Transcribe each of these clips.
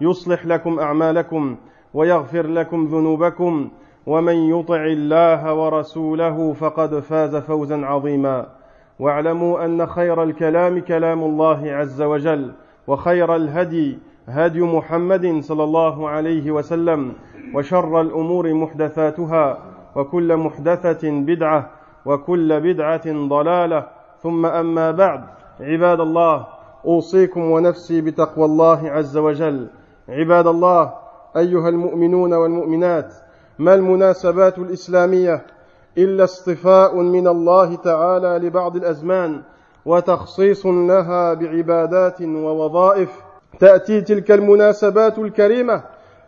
يصلح لكم أعمالكم ويغفر لكم ذنوبكم ومن يطع الله ورسوله فقد فاز فوزا عظيما. واعلموا أن خير الكلام كلام الله عز وجل وخير الهدي هدي محمد صلى الله عليه وسلم وشر الأمور محدثاتها وكل محدثة بدعة وكل بدعة ضلالة. ثم أما بعد عباد الله أوصيكم ونفسي بتقوى الله عز وجل. عباد الله أيها المؤمنون والمؤمنات ما المناسبات الإسلامية إلا اصطفاء من الله تعالى لبعض الأزمان وتخصيص لها بعبادات ووظائف؟ تأتي تلك المناسبات الكريمة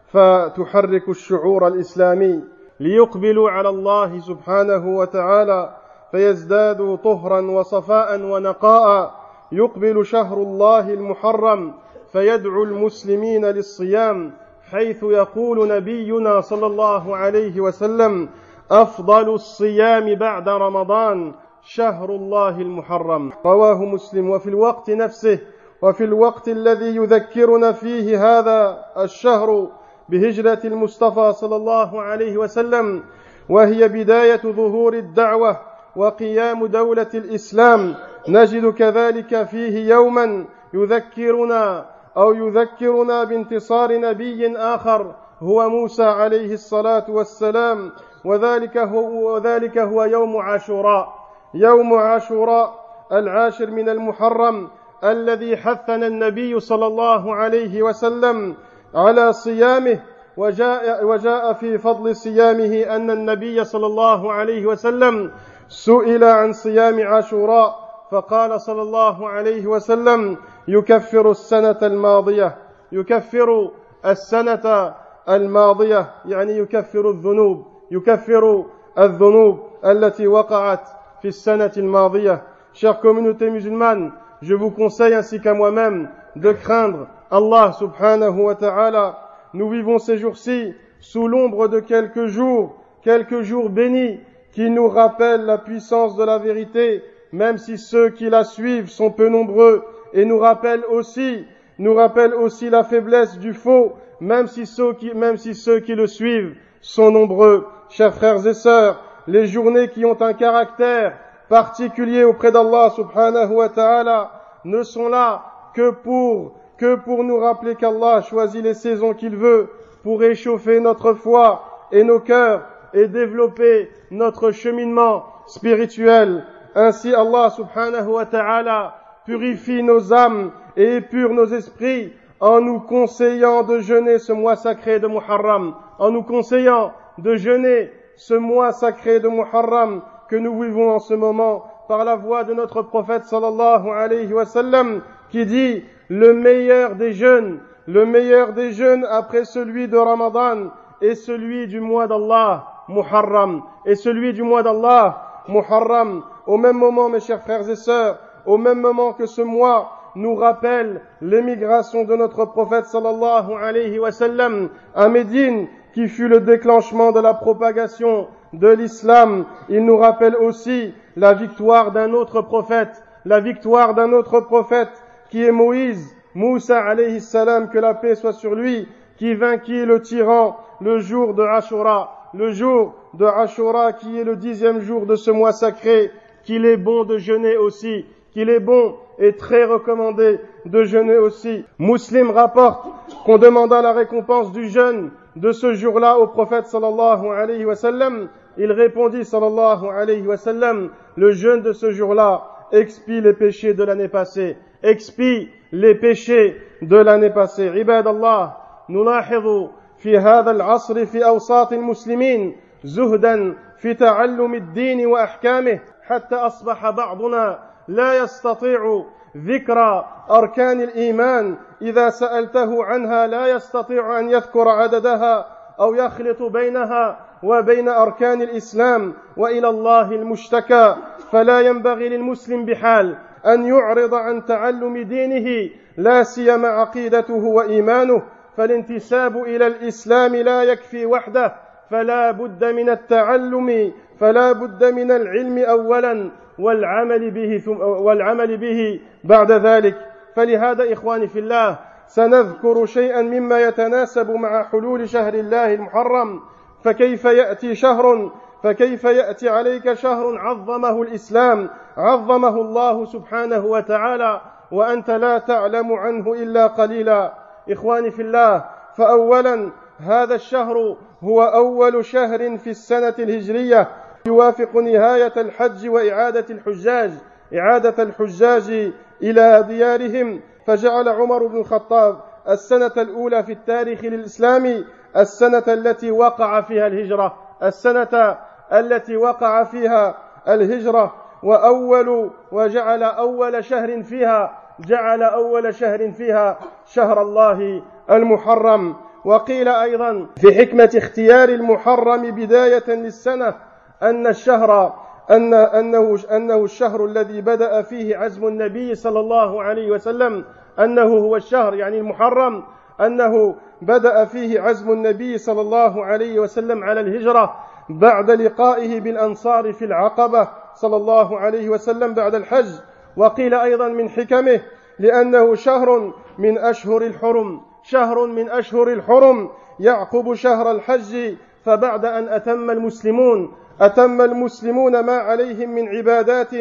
فتحرك الشعور الإسلامي ليقبلوا على الله سبحانه وتعالى فيزدادوا طهرا وصفاء ونقاء. يقبل شهر الله المحرم فيدعو المسلمين للصيام حيث يقول نبينا صلى الله عليه وسلم أفضل الصيام بعد رمضان شهر الله المحرم. رواه مسلم. وفي الوقت نفسه وفي الوقت الذي يذكرنا فيه هذا الشهر بهجرة المصطفى صلى الله عليه وسلم وهي بداية ظهور الدعوة وقيام دولة الإسلام. نجد كذلك فيه يوما يذكرنا أو يذكرنا بانتصار نبي آخر هو موسى عليه الصلاة والسلام. وذلك هو وذلك هو يوم عاشوراء. يوم عاشوراء العاشر من المحرم الذي حثنا النبي صلى الله عليه وسلم على صيامه. وجاء, وجاء في فضل صيامه أن النبي صلى الله عليه وسلم سئل عن صيام عاشوراء. فقال صلى الله عليه وسلم يكفر السنة الماضية يكفر السنة الماضية يعني يكفر الذنوب يكفر الذنوب التي وقعت في السنة الماضية Chère communauté musulmane, je vous conseille ainsi qu'à moi-même de craindre Allah subhanahu wa ta'ala. Nous vivons ces jours-ci sous l'ombre de quelques jours, quelques jours bénis qui nous rappellent la puissance de la vérité, même si ceux qui la suivent sont peu nombreux et nous rappelle aussi, la faiblesse du faux, même si ceux qui, le suivent sont nombreux. Chers frères et sœurs, les journées qui ont un caractère particulier auprès d'Allah subhanahu wa ta'ala ne sont là que pour, que pour nous rappeler qu'Allah choisit les saisons qu'il veut pour réchauffer notre foi et nos cœurs et développer notre cheminement spirituel. Ainsi Allah subhanahu wa ta'ala purifie nos âmes et épure nos esprits en nous conseillant de jeûner ce mois sacré de Muharram, en nous conseillant de jeûner ce mois sacré de Muharram que nous vivons en ce moment par la voix de notre prophète sallallahu alayhi wa sallam qui dit le meilleur des jeûnes, le meilleur des jeûnes après celui de Ramadan est celui du mois d'Allah, Muharram, et celui du mois d'Allah, Muharram. Au même moment, mes chers frères et sœurs, au même moment que ce mois nous rappelle l'émigration de notre prophète sallallahu alayhi wa sallam à Médine, qui fut le déclenchement de la propagation de l'islam. Il nous rappelle aussi la victoire d'un autre prophète, la victoire d'un autre prophète qui est Moïse, Moussa alayhi salam, que la paix soit sur lui, qui vainquit le tyran le jour de Ashura, le jour de Ashura qui est le dixième jour de ce mois sacré, qu'il est bon de jeûner aussi qu'il est bon et très recommandé de jeûner aussi. Muslim rapporte qu'on demanda la récompense du jeûne de ce jour-là au prophète sallallahu alayhi wa sallam Il répondit, sallallahu alayhi wa sallam, le jeûne de ce jour-là expie les péchés de l'année passée, expie les péchés de l'année passée. عباد الله نلاحظ في هذا العصر في أوساط المسلمين زهدا في تعلم الدين وأحكامه حتى أصبح بعضنا لا يستطيع ذكر أركان الإيمان. إذا سألته عنها لا يستطيع أن يذكر عددها أو يخلط بينها وبين أركان الإسلام وإلى الله المشتكى. فلا ينبغي للمسلم بحال أن يعرض عن تعلم دينه لا سيما عقيدته وإيمانه. فالانتساب إلى الإسلام لا يكفي وحده. فلا بد من التعلم فلا بد من العلم أولا والعمل به ثم والعمل به بعد ذلك. فلهذا إخواني في الله سنذكر شيئا مما يتناسب مع حلول شهر الله المحرم. فكيف يأتي شهر؟ فكيف يأتي عليك شهر عظمه الإسلام؟ عظمه الله سبحانه وتعالى وأنت لا تعلم عنه إلا قليلا. إخواني في الله فأولا هذا الشهر هو أول شهر في السنة الهجرية. يوافق نهاية الحج وإعادة الحجاج. إعادة الحجاج إلى ديارهم. فجعل عمر بن الخطاب السنة الأولى في التاريخ الإسلامي السنة التي وقع فيها الهجرة. السنة التي وقع فيها الهجرة. وأول وجعل أول شهر فيها جعل أول شهر فيها شهر الله المحرم. وقيل أيضا في حكمة اختيار المحرم بداية للسنة أن الشهر أن أنه أنه الشهر الذي بدأ فيه عزم النبي صلى الله عليه وسلم أنه هو الشهر يعني المحرم أنه بدأ فيه عزم النبي صلى الله عليه وسلم على الهجرة بعد لقائه بالأنصار في العقبة صلى الله عليه وسلم بعد الحج. وقيل أيضا من حكمه لأنه شهر من أشهر الحرم. شهر من أشهر الحرم يعقب شهر الحج فبعد أن أتم المسلمون أتم المسلمون ما عليهم من عبادات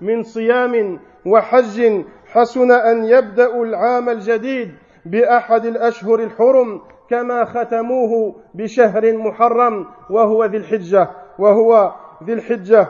من صيام وحج حسن أن يبدأوا العام الجديد بأحد الأشهر الحرم كما ختموه بشهر محرم وهو ذي الحجة وهو ذي الحجة.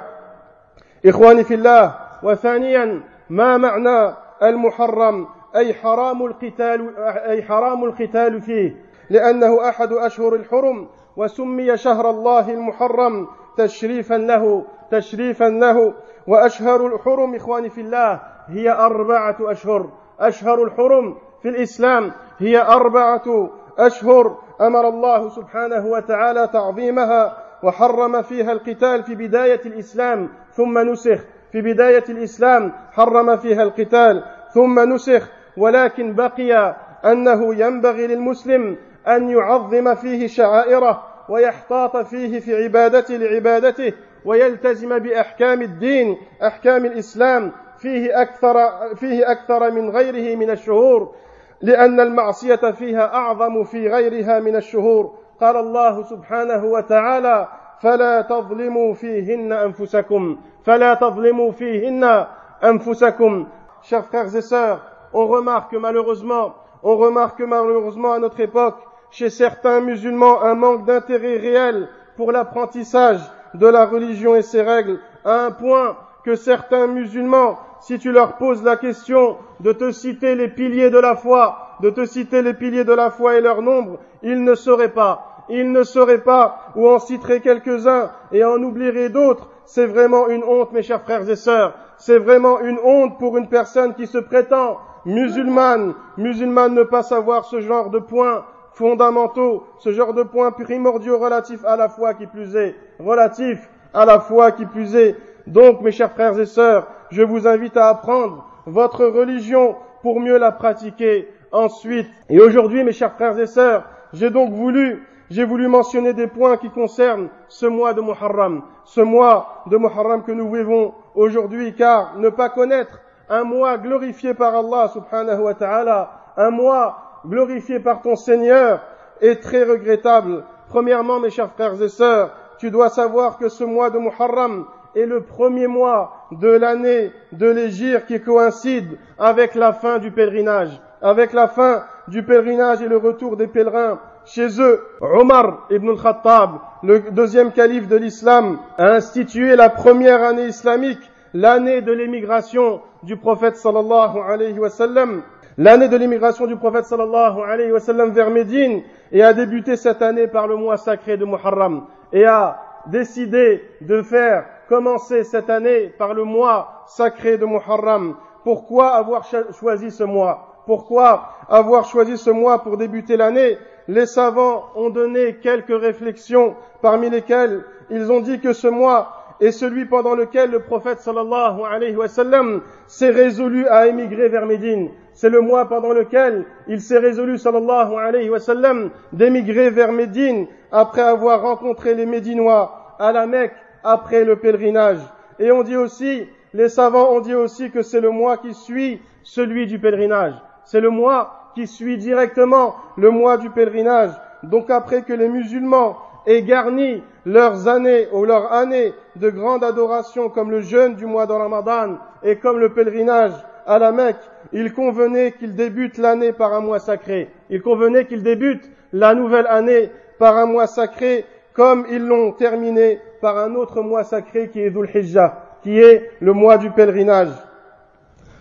إخواني في الله وثانيا ما معنى المحرم؟ أي حرام القتال أي حرام القتال فيه. لأنه أحد أشهر الحرم وسمي شهر الله المحرم تشريفا له تشريفا له. وأشهر الحرم إخواني في الله هي أربعة أشهر. أشهر الحرم في الإسلام هي أربعة أشهر. أمر الله سبحانه وتعالى تعظيمها وحرم فيها القتال في بداية الإسلام ثم نسخ. في بداية الإسلام حرم فيها القتال ثم نسخ. ولكن بقي أنه ينبغي للمسلم أن يعظم فيه شعائره ويحتاط فيه في عبادته لعبادته ويلتزم بأحكام الدين أحكام الإسلام فيه أكثر فيه أكثر من غيره من الشهور لأن المعصية فيها أعظم في غيرها من الشهور. قال الله سبحانه وتعالى فلا تظلموا فيهن أنفسكم فلا تظلموا فيهن أنفسكم. Chers frères et sœurs, on remarque malheureusement, on remarque malheureusement à notre époque, chez certains musulmans, un manque d'intérêt réel pour l'apprentissage de la religion et ses règles, à un point que certains musulmans, si tu leur poses la question de te citer les piliers de la foi, de te citer les piliers de la foi et leur nombre, ils ne sauraient pas il ne saurait pas, ou en citerait quelques-uns et en oublierait d'autres, c'est vraiment une honte, mes chers frères et sœurs. C'est vraiment une honte pour une personne qui se prétend musulmane, musulmane ne pas savoir ce genre de points fondamentaux, ce genre de points primordiaux relatifs à la foi qui plus est, relatifs à la foi qui plus est. Donc, mes chers frères et sœurs, je vous invite à apprendre votre religion pour mieux la pratiquer ensuite. Et aujourd'hui, mes chers frères et sœurs, j'ai donc voulu j'ai voulu mentionner des points qui concernent ce mois de Muharram, ce mois de Muharram que nous vivons aujourd'hui, car ne pas connaître un mois glorifié par Allah subhanahu wa ta'ala, un mois glorifié par ton Seigneur est très regrettable. Premièrement, mes chers frères et sœurs, tu dois savoir que ce mois de Muharram est le premier mois de l'année de l'Égir qui coïncide avec la fin du pèlerinage, avec la fin du pèlerinage et le retour des pèlerins chez eux. Omar ibn al-Khattab, le deuxième calife de l'islam, a institué la première année islamique, l'année de l'émigration du prophète sallallahu alayhi wa sallam. L'année de l'émigration du prophète sallallahu alayhi wa sallam vers Médine et a débuté cette année par le mois sacré de Muharram et a décidé de faire commencer cette année par le mois sacré de Muharram. Pourquoi avoir choisi ce mois? Pourquoi avoir choisi ce mois pour débuter l'année? Les savants ont donné quelques réflexions, parmi lesquelles ils ont dit que ce mois est celui pendant lequel le prophète sallallahu alayhi wa sallam s'est résolu à émigrer vers Médine. C'est le mois pendant lequel il s'est résolu sallallahu alayhi wa sallam d'émigrer vers Médine après avoir rencontré les Médinois à la Mecque après le pèlerinage. Et on dit aussi, les savants ont dit aussi que c'est le mois qui suit celui du pèlerinage. C'est le mois qui suit directement le mois du pèlerinage. Donc après que les musulmans aient garni leurs années ou leurs années de grande adoration comme le jeûne du mois de Ramadan et comme le pèlerinage à la Mecque, il convenait qu'ils débutent l'année par un mois sacré. Il convenait qu'ils débutent la nouvelle année par un mois sacré comme ils l'ont terminé par un autre mois sacré qui est Dhul Hijjah, qui est le mois du pèlerinage.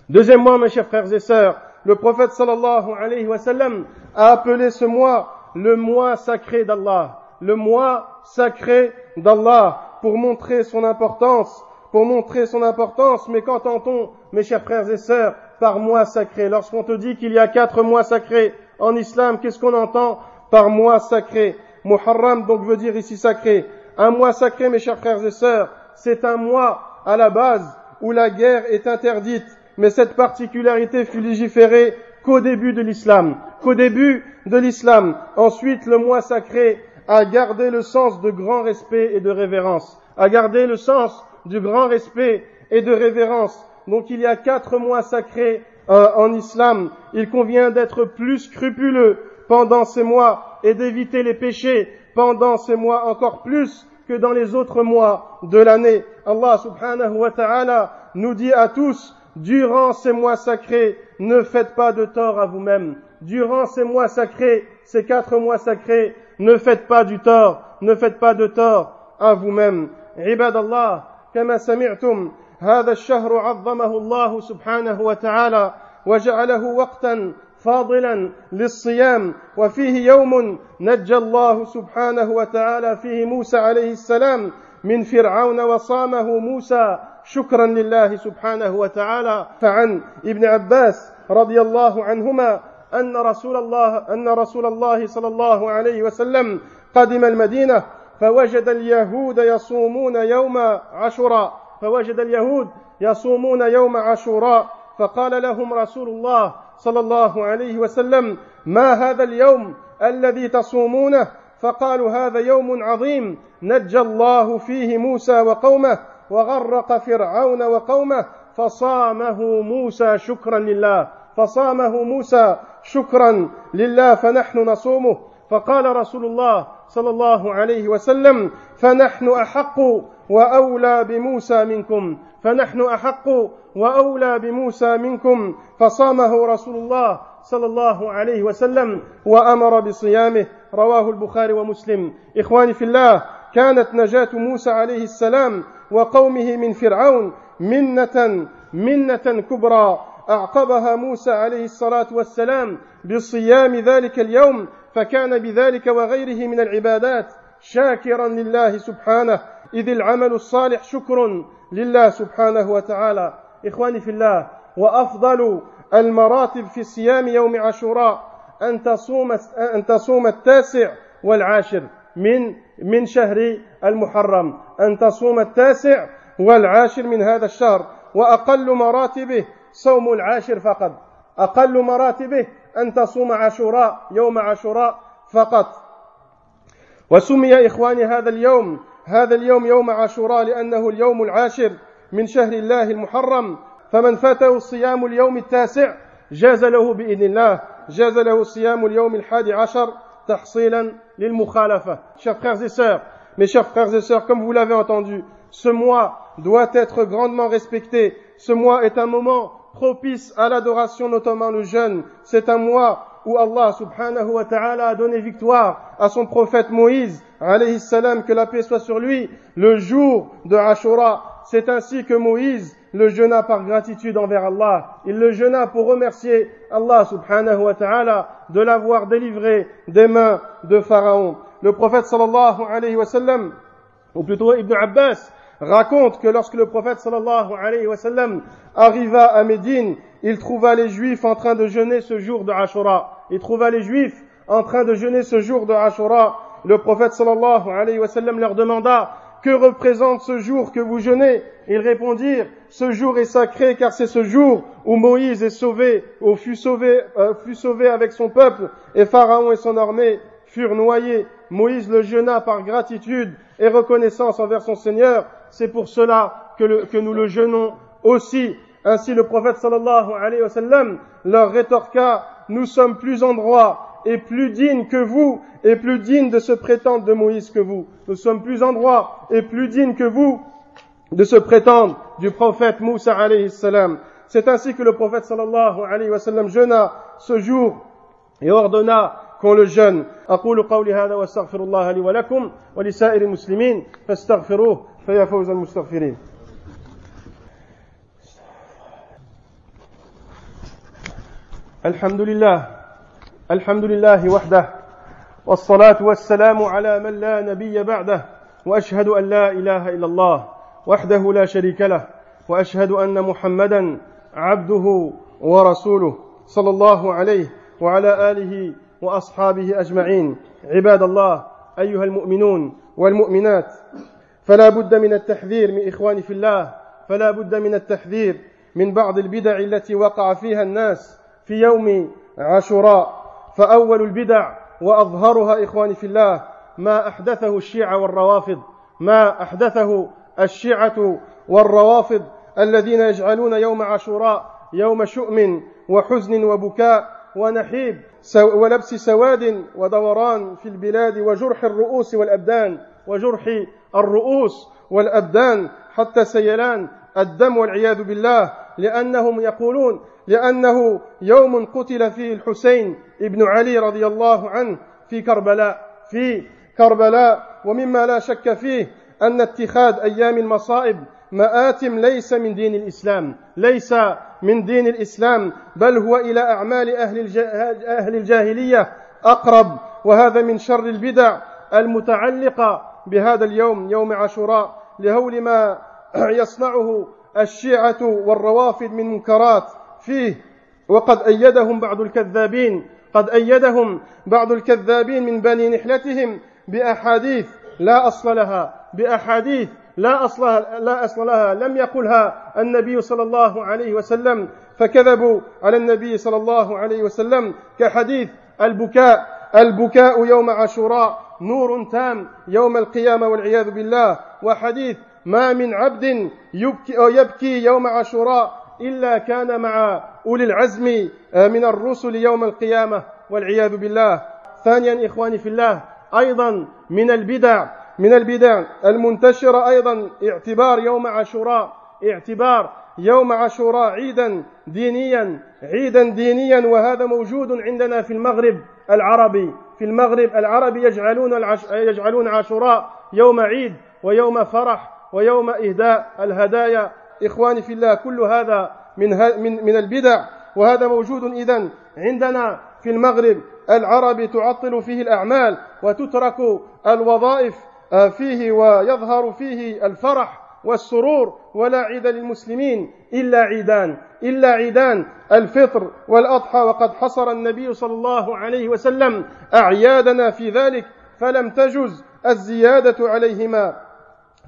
Deuxièmement, mes chers frères et sœurs, le prophète sallallahu alayhi wa sallam a appelé ce mois le mois sacré d'Allah, le mois sacré d'Allah pour montrer son importance, pour montrer son importance, mais qu'entend-on, mes chers frères et sœurs, par mois sacré Lorsqu'on te dit qu'il y a quatre mois sacrés en islam, qu'est-ce qu'on entend par mois sacré? Muharram donc veut dire ici sacré. Un mois sacré, mes chers frères et sœurs, c'est un mois à la base où la guerre est interdite, mais cette particularité fut légiférée qu'au début de l'islam, qu'au début de l'islam. Ensuite, le mois sacré a gardé le sens de grand respect et de révérence, a gardé le sens du grand respect et de révérence. Donc il y a quatre mois sacrés euh, en islam. Il convient d'être plus scrupuleux pendant ces mois et d'éviter les péchés pendant ces mois encore plus que dans les autres mois de l'année. Allah subhanahu wa ta'ala nous dit à tous, durant ces mois sacrés, ne faites pas de tort à vous-même. Durant ces mois sacrés, ces quatre mois sacrés, ne faites pas du tort, ne faites pas de tort à vous-même. عباد الله كما سمعتم هذا الشهر عظمه الله سبحانه وتعالى وجعله وقتا فاضلا للصيام وفيه يوم نجى الله سبحانه وتعالى فيه موسى عليه السلام من فرعون وصامه موسى شكرا لله سبحانه وتعالى فعن ابن عباس رضي الله عنهما أن رسول الله أن رسول الله صلى الله عليه وسلم قدم المدينة فوجد اليهود يصومون يوم عاشوراء. فوجد اليهود يصومون يوم عاشوراء. فقال لهم رسول الله صلى الله عليه وسلم ما هذا اليوم الذي تصومونه؟ فقالوا هذا يوم عظيم. نجى الله فيه موسى وقومه وغرق فرعون وقومه فصامه موسى شكرا لله. فصامه موسى شكرا لله فنحن نصومه. فقال رسول الله صلى الله عليه وسلم فنحن أحق وأولى بموسى منكم. فنحن أحق وأولى بموسى منكم. فصامه رسول الله صلى الله عليه وسلم وأمر بصيامه. رواه البخاري ومسلم. إخواني في الله كانت نجاة موسى عليه السلام وقومه من فرعون منة منة كبرى. أعقبها موسى عليه الصلاة والسلام بصيام ذلك اليوم فكان بذلك وغيره من العبادات شاكرا لله سبحانه. إذ العمل الصالح شكر لله سبحانه وتعالى. إخواني في الله وأفضل المراتب في صيام يوم عاشوراء أن تصوم أن تصوم التاسع والعاشر من من شهر المحرم. أن تصوم التاسع والعاشر من هذا الشهر وأقل مراتبه صوم العاشر فقط. أقل مراتبه أن تصوم عاشوراء يوم عاشوراء فقط. وسمي إخواني هذا اليوم هذا اليوم يوم عاشوراء لأنه اليوم العاشر من شهر الله المحرم. فمن فاته صيام اليوم التاسع جاز له بإذن الله. جاز له صيام اليوم الحادي عشر تحصيلا للمخالفة. Chers frères et sœurs, mes chers frères et sœurs, comme vous l'avez entendu, ce mois doit être grandement respecté. Ce mois est un moment propice à l'adoration, notamment le jeûne. C'est un mois où Allah subhanahu wa ta'ala a donné victoire à son prophète Moïse, alayhi salam, que la paix soit sur lui, le jour de Ashura. C'est ainsi que Moïse le jeûna par gratitude envers Allah. Il le jeûna pour remercier Allah subhanahu wa ta'ala de l'avoir délivré des mains de Pharaon. Le prophète sallallahu alayhi wa sallam, ou plutôt Ibn Abbas, raconte que lorsque le prophète sallallahu alayhi wa sallam arriva à Médine, il trouva les juifs en train de jeûner ce jour de Ashura. Il trouva les juifs en train de jeûner ce jour de Ashura. Le prophète sallallahu alayhi wa sallam leur demanda que représente ce jour que vous jeûnez? Ils répondirent, ce jour est sacré car c'est ce jour où Moïse est sauvé, ou fut sauvé, euh, fut sauvé avec son peuple, et Pharaon et son armée furent noyés. Moïse le jeûna par gratitude et reconnaissance envers son Seigneur. C'est pour cela que, que nous le jeûnons aussi. Ainsi le prophète sallallahu alayhi wa sallam leur rétorqua, nous sommes plus en droit est plus digne que vous et plus digne de se prétendre de Moïse que vous. Nous sommes plus en droit et plus dignes que vous de se prétendre du prophète Moussa alayhi salam. C'est ainsi que le prophète sallallahu alayhi wa sallam jeûna ce jour et ordonna qu'on le jeûne. أقول قولي هذا واستغفر الله لي ولكم ولسائر المسلمين فاستغفروه فيا فوز المستغفرين. الحمد لله الحمد لله وحده والصلاة والسلام على من لا نبي بعده وأشهد أن لا إله إلا الله وحده لا شريك له وأشهد أن محمدا عبده ورسوله صلى الله عليه وعلى آله وأصحابه أجمعين. عباد الله أيها المؤمنون والمؤمنات فلا بد من التحذير من إخواني في الله فلا بد من التحذير من بعض البدع التي وقع فيها الناس في يوم عاشوراء. فأول البدع وأظهرها إخواني في الله ما أحدثه الشيعة والروافض ما أحدثه الشيعة والروافض الذين يجعلون يوم عاشوراء يوم شؤم وحزن وبكاء ونحيب ولبس سواد ودوران في البلاد وجرح الرؤوس والأبدان. وجرح الرؤوس والأبدان حتى سيلان الدم والعياذ بالله لأنهم يقولون لأنه يوم قتل فيه الحسين ابن علي رضي الله عنه في كربلاء في كربلاء ومما لا شك فيه أن اتخاذ أيام المصائب مآتم ليس من دين الإسلام ليس من دين الإسلام بل هو إلى أعمال أهل, أهل الجاهلية أقرب وهذا من شر البدع المتعلقة بهذا اليوم يوم عاشوراء لهول ما يصنعه الشيعة والروافد من منكرات فيه. وقد أيدهم بعض الكذابين قد أيدهم بعض الكذابين من بني نحلتهم بأحاديث لا أصل لها بأحاديث لا أصل لا أصل لها. لم يقلها النبي صلى الله عليه وسلم فكذبوا على النبي صلى الله عليه وسلم كحديث البكاء. البكاء يوم عاشوراء نور تام يوم القيامة والعياذ بالله وحديث ما من عبد يبكي, أو يبكي يوم عاشوراء إلا كان مع أولي العزم آه، من الرسل يوم القيامة والعياذ بالله. ثانيا إخواني في الله أيضا من البدع من البدع المنتشرة أيضا اعتبار يوم عاشوراء اعتبار يوم عاشوراء عيدا دينيا عيدا دينيا وهذا موجود عندنا في المغرب العربي. في المغرب العربي يجعلون يجعلون عاشوراء يوم عيد ويوم فرح ويوم إهداء الهدايا. إخواني في الله كل هذا من من من البدع. وهذا موجود إذا عندنا في المغرب العربي تعطل فيه الأعمال وتترك الوظائف آه، فيه ويظهر فيه الفرح. والسرور ولا عيد للمسلمين إلا عيدان إلا عيدان الفطر والأضحى وقد حصر النبي صلى الله عليه وسلم أعيادنا في ذلك فلم تجز الزيادة عليهما.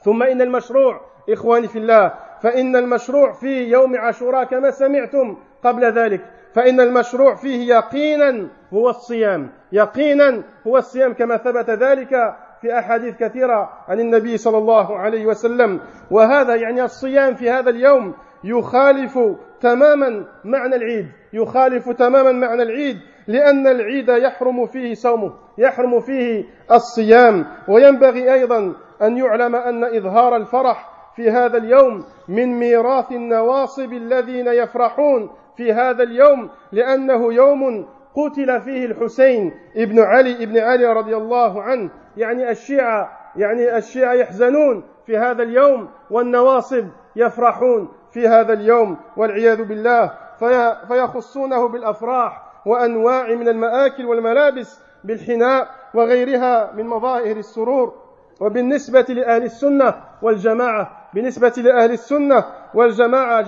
ثم إن المشروع إخواني في الله فإن المشروع في يوم عاشوراء كما سمعتم قبل ذلك فإن المشروع فيه يقينا هو الصيام يقينا هو الصيام كما ثبت ذلك في أحاديث كثيرة عن النبي صلى الله عليه وسلم. وهذا يعني الصيام في هذا اليوم يخالف تماما معنى العيد يخالف تماما معنى العيد لأن العيد يحرم فيه صومه يحرم فيه الصيام. وينبغي أيضا أن يعلم أن إظهار الفرح في هذا اليوم من ميراث النواصب الذين يفرحون في هذا اليوم لأنه يوم قتل فيه الحسين ابن علي ابن علي رضي الله عنه. يعني الشيعة يعني الشيعة يحزنون في هذا اليوم والنواصب يفرحون في هذا اليوم والعياذ بالله. فيخصونه بالأفراح وأنواع من المآكل والملابس بالحناء وغيرها من مظاهر السرور. وبالنسبة لأهل السنة والجماعة بالنسبة لأهل السنة والجماعة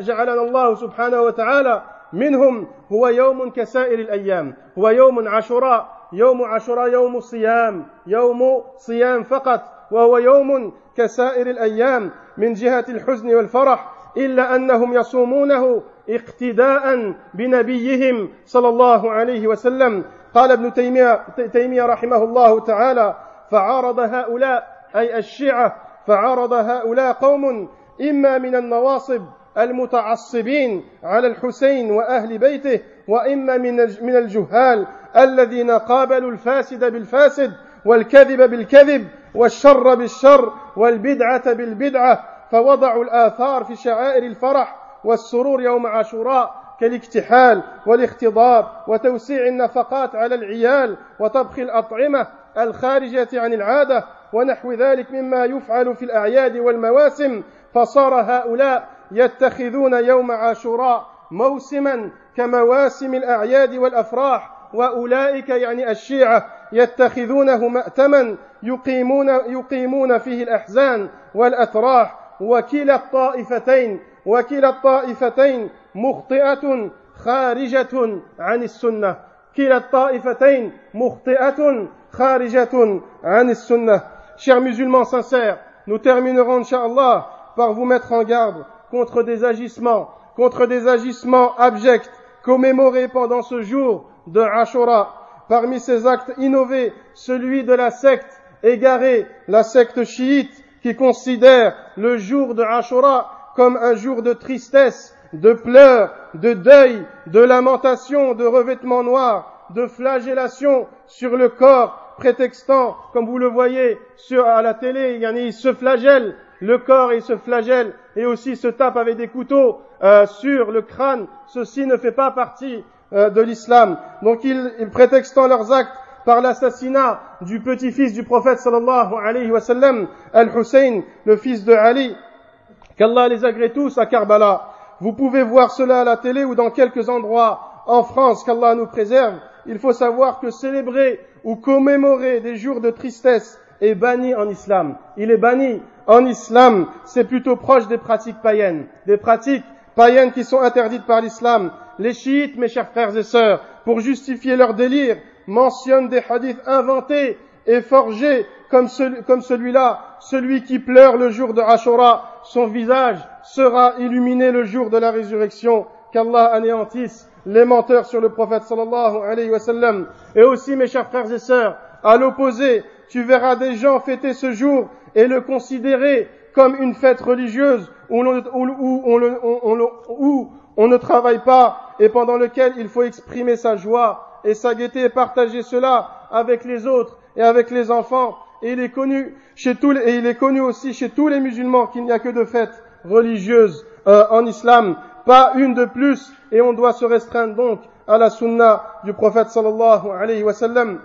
جعلنا الله سبحانه وتعالى منهم. هو يوم كسائر الأيام هو يوم عاشوراء يوم عاشوراء يوم صيام يوم صيام فقط وهو يوم كسائر الأيام من جهة الحزن والفرح إلا أنهم يصومونه اقتداء بنبيهم صلى الله عليه وسلم. قال ابن تيمية, تيمية رحمه الله تعالى فعارض هؤلاء أي الشيعة فعارض هؤلاء قوم إما من النواصب المتعصبين على الحسين وأهل بيته وإما من الجهال الذين قابلوا الفاسد بالفاسد والكذب بالكذب والشر بالشر والبدعة بالبدعة فوضعوا الآثار في شعائر الفرح والسرور يوم عاشوراء كالاكتحال والاختضاب وتوسيع النفقات على العيال وطبخ الأطعمة الخارجة عن العادة ونحو ذلك مما يفعل في الأعياد والمواسم فصار هؤلاء يتخذون يوم عاشوراء موسما كمواسم الأعياد والأفراح وأولئك يعني الشيعة يتخذونه مأتما يقيمون يقيمون فيه الأحزان والأتراح وكلا الطائفتين وكلا الطائفتين مخطئة خارجة عن السنة كلا الطائفتين مخطئة خارجة عن السنة Chers musulmans sincères, nous terminerons, Inch'Allah, par vous mettre en garde contre des agissements, contre des agissements abjects commémorés pendant ce jour de Ashura. Parmi ces actes innovés, celui de la secte égarée, la secte chiite, qui considère le jour de Ashura comme un jour de tristesse, de pleurs, de deuil, de lamentation, de revêtement noir, de flagellation sur le corps, prétextant, comme vous le voyez sur, à la télé, il se flagelle le corps, il se flagelle et aussi se tape avec des couteaux euh, sur le crâne. Ceci ne fait pas partie euh, de l'islam. Donc ils, ils prétextant leurs actes par l'assassinat du petit-fils du prophète sallallahu alayhi wa sallam, Al-Hussein, le fils de Ali, qu'Allah les agrée tous à Karbala. Vous pouvez voir cela à la télé ou dans quelques endroits en France, qu'Allah nous préserve. Il faut savoir que célébrer ou commémorer des jours de tristesse est banni en islam. Il est banni en islam. C'est plutôt proche des pratiques païennes. Des pratiques païennes qui sont interdites par l'islam. Les chiites, mes chers frères et sœurs, pour justifier leur délire, mentionnent des hadiths inventés et forgés comme, celui-là. Celui qui pleure le jour de Ashura, son visage sera illuminé le jour de la résurrection. Qu'Allah anéantisse les menteurs sur le prophète sallallahu alayhi wa sallam. Et aussi, mes chers frères et sœurs, à l'opposé, tu verras des gens fêter ce jour et le considérer comme une fête religieuse où, on, ne travaille pas et pendant lequel il faut exprimer sa joie et sa gaieté et partager cela avec les autres et avec les enfants. Et il est connu chez tous et il est connu aussi chez tous les musulmans qu'il n'y a que de fêtes religieuses euh, en islam, pas une de plus, et on doit se restreindre donc à la sunna du prophète sallallahu alayhi wa sallam.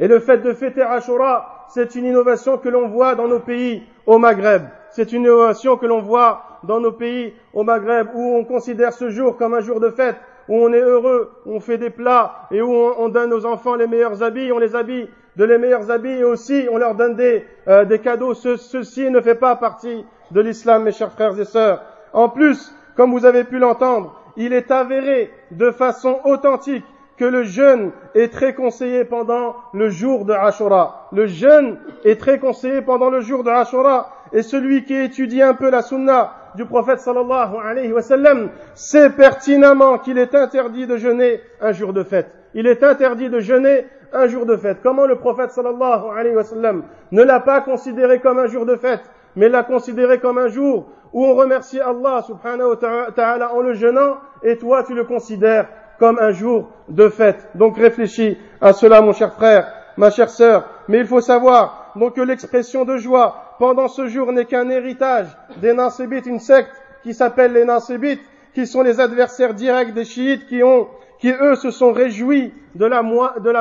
Et le fait de fêter Ashura, c'est une innovation que l'on voit dans nos pays au Maghreb. C'est une innovation que l'on voit dans nos pays au Maghreb où on considère ce jour comme un jour de fête, où on est heureux, où on fait des plats et où on, donne aux enfants les meilleurs habits, on les habille de les meilleurs habits et aussi on leur donne des, euh, des cadeaux. ceci ne fait pas partie de l'islam, mes chers frères et sœurs. En plus, comme vous avez pu l'entendre, il est avéré de façon authentique que le jeûne est très conseillé pendant le jour de Ashura. Le jeûne est très conseillé pendant le jour de Ashura. Et celui qui étudie un peu la sunna du prophète sallallahu alayhi wa sallam sait pertinemment qu'il est interdit de jeûner un jour de fête. Il est interdit de jeûner un jour de fête. Comment le prophète sallallahu alayhi wa sallam ne l'a pas considéré comme un jour de fête, mais l'a considéré comme un jour où on remercie Allah subhanahu wa ta'ala en le jeûnant, et toi tu le considères comme un jour de fête. Donc réfléchis à cela, mon cher frère, ma chère sœur. Mais il faut savoir donc que l'expression de joie pendant ce jour n'est qu'un héritage des Nassibites, une secte qui s'appelle les Nassibites, qui sont les adversaires directs des chiites qui eux se sont réjouis de la,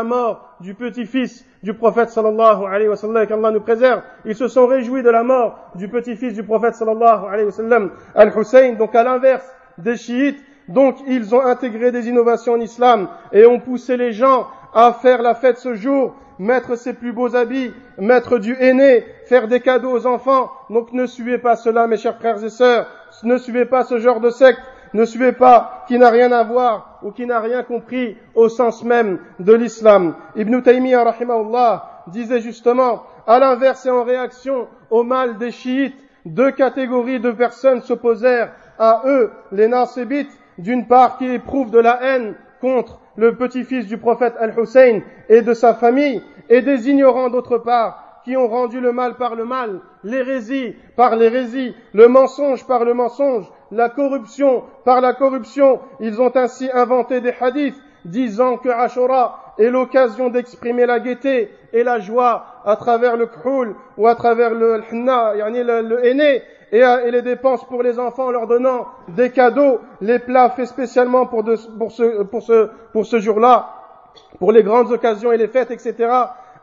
mort du petit-fils du prophète sallallahu alayhi wa sallam, qu'Allah nous préserve. Ils se sont réjouis de la mort du petit-fils du prophète sallallahu alayhi wa sallam, Al-Hussein, donc à l'inverse des chiites. Donc ils ont intégré des innovations en islam et ont poussé les gens à faire la fête ce jour, mettre ses plus beaux habits, mettre du aîné, faire des cadeaux aux enfants. Donc ne suivez pas cela, mes chers frères et sœurs. Ne suivez pas ce genre de secte. Ne suivez pas qui n'a rien à voir ou qui n'a rien compris au sens même de l'islam. Ibn Taymiyyah, rahimahullah, disait justement, à l'inverse et en réaction au mal des chiites, deux catégories de personnes s'opposèrent à eux, les nasibites, d'une part qui éprouvent de la haine contre le petit-fils du prophète Al-Hussein et de sa famille, et des ignorants d'autre part, qui ont rendu le mal par le mal, l'hérésie par l'hérésie, le mensonge par le mensonge, la corruption par la corruption. Ils ont ainsi inventé des hadiths disant que Ashura est l'occasion d'exprimer la gaieté et la joie à travers le khul ou à travers le hna, le, et, les dépenses pour les enfants en leur donnant des cadeaux, les plats faits spécialement pour ce jour-là, pour les grandes occasions et les fêtes, etc.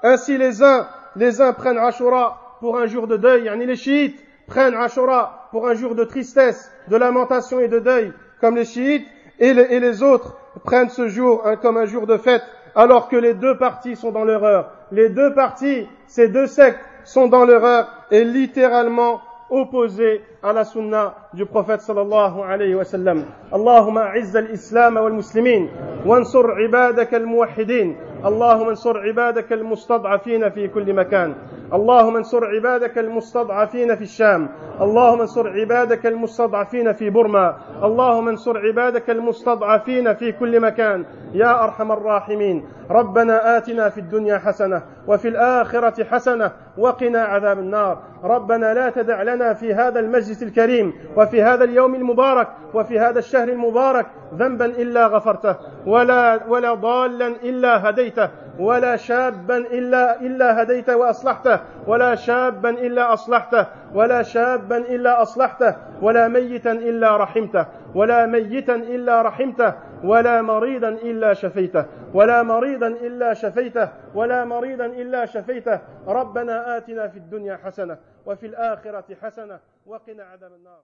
Ainsi les uns, les uns prennent Ashura pour un jour de deuil, yani les chiites prennent Ashura pour un jour de tristesse, de lamentation et de deuil, comme les chiites, et les, autres prennent ce jour comme un jour de fête, alors que les deux parties sont dans l'erreur. Les deux parties, ces deux sectes, sont dans l'erreur et littéralement opposé à la sunna du prophète sallallahu alayhi wa sallam. Allahumma a'izz al-islam wal muslimin wansur ibadaka al-muwahhidin. Allahumma ansur ibadaka al-mustad'afin fi kulli makan. اللهم انصر عبادك المستضعفين في الشام. اللهم انصر عبادك المستضعفين في برما. اللهم انصر عبادك المستضعفين في كل مكان. يا أرحم الراحمين. ربنا آتنا في الدنيا حسنة وفي الآخرة حسنة وقنا عذاب النار. ربنا لا تدع لنا في هذا المجلس الكريم وفي هذا اليوم المبارك وفي هذا الشهر المبارك ذنبا إلا غفرته ولا, ولا ضالا إلا هديته ولا شابا إلا, إلا هديته وأصلحته ولا شابا إلا أصلحته. ولا شابا إلا أصلحته ولا ميتا إلا رحمته ولا ميتا إلا رحمته ولا مريضا إلا شفيته ولا مريضا إلا شفيته ولا مريضا إلا شفيته. ربنا آتنا في الدنيا حسنة وفي الآخرة حسنة وقنا عذاب النار.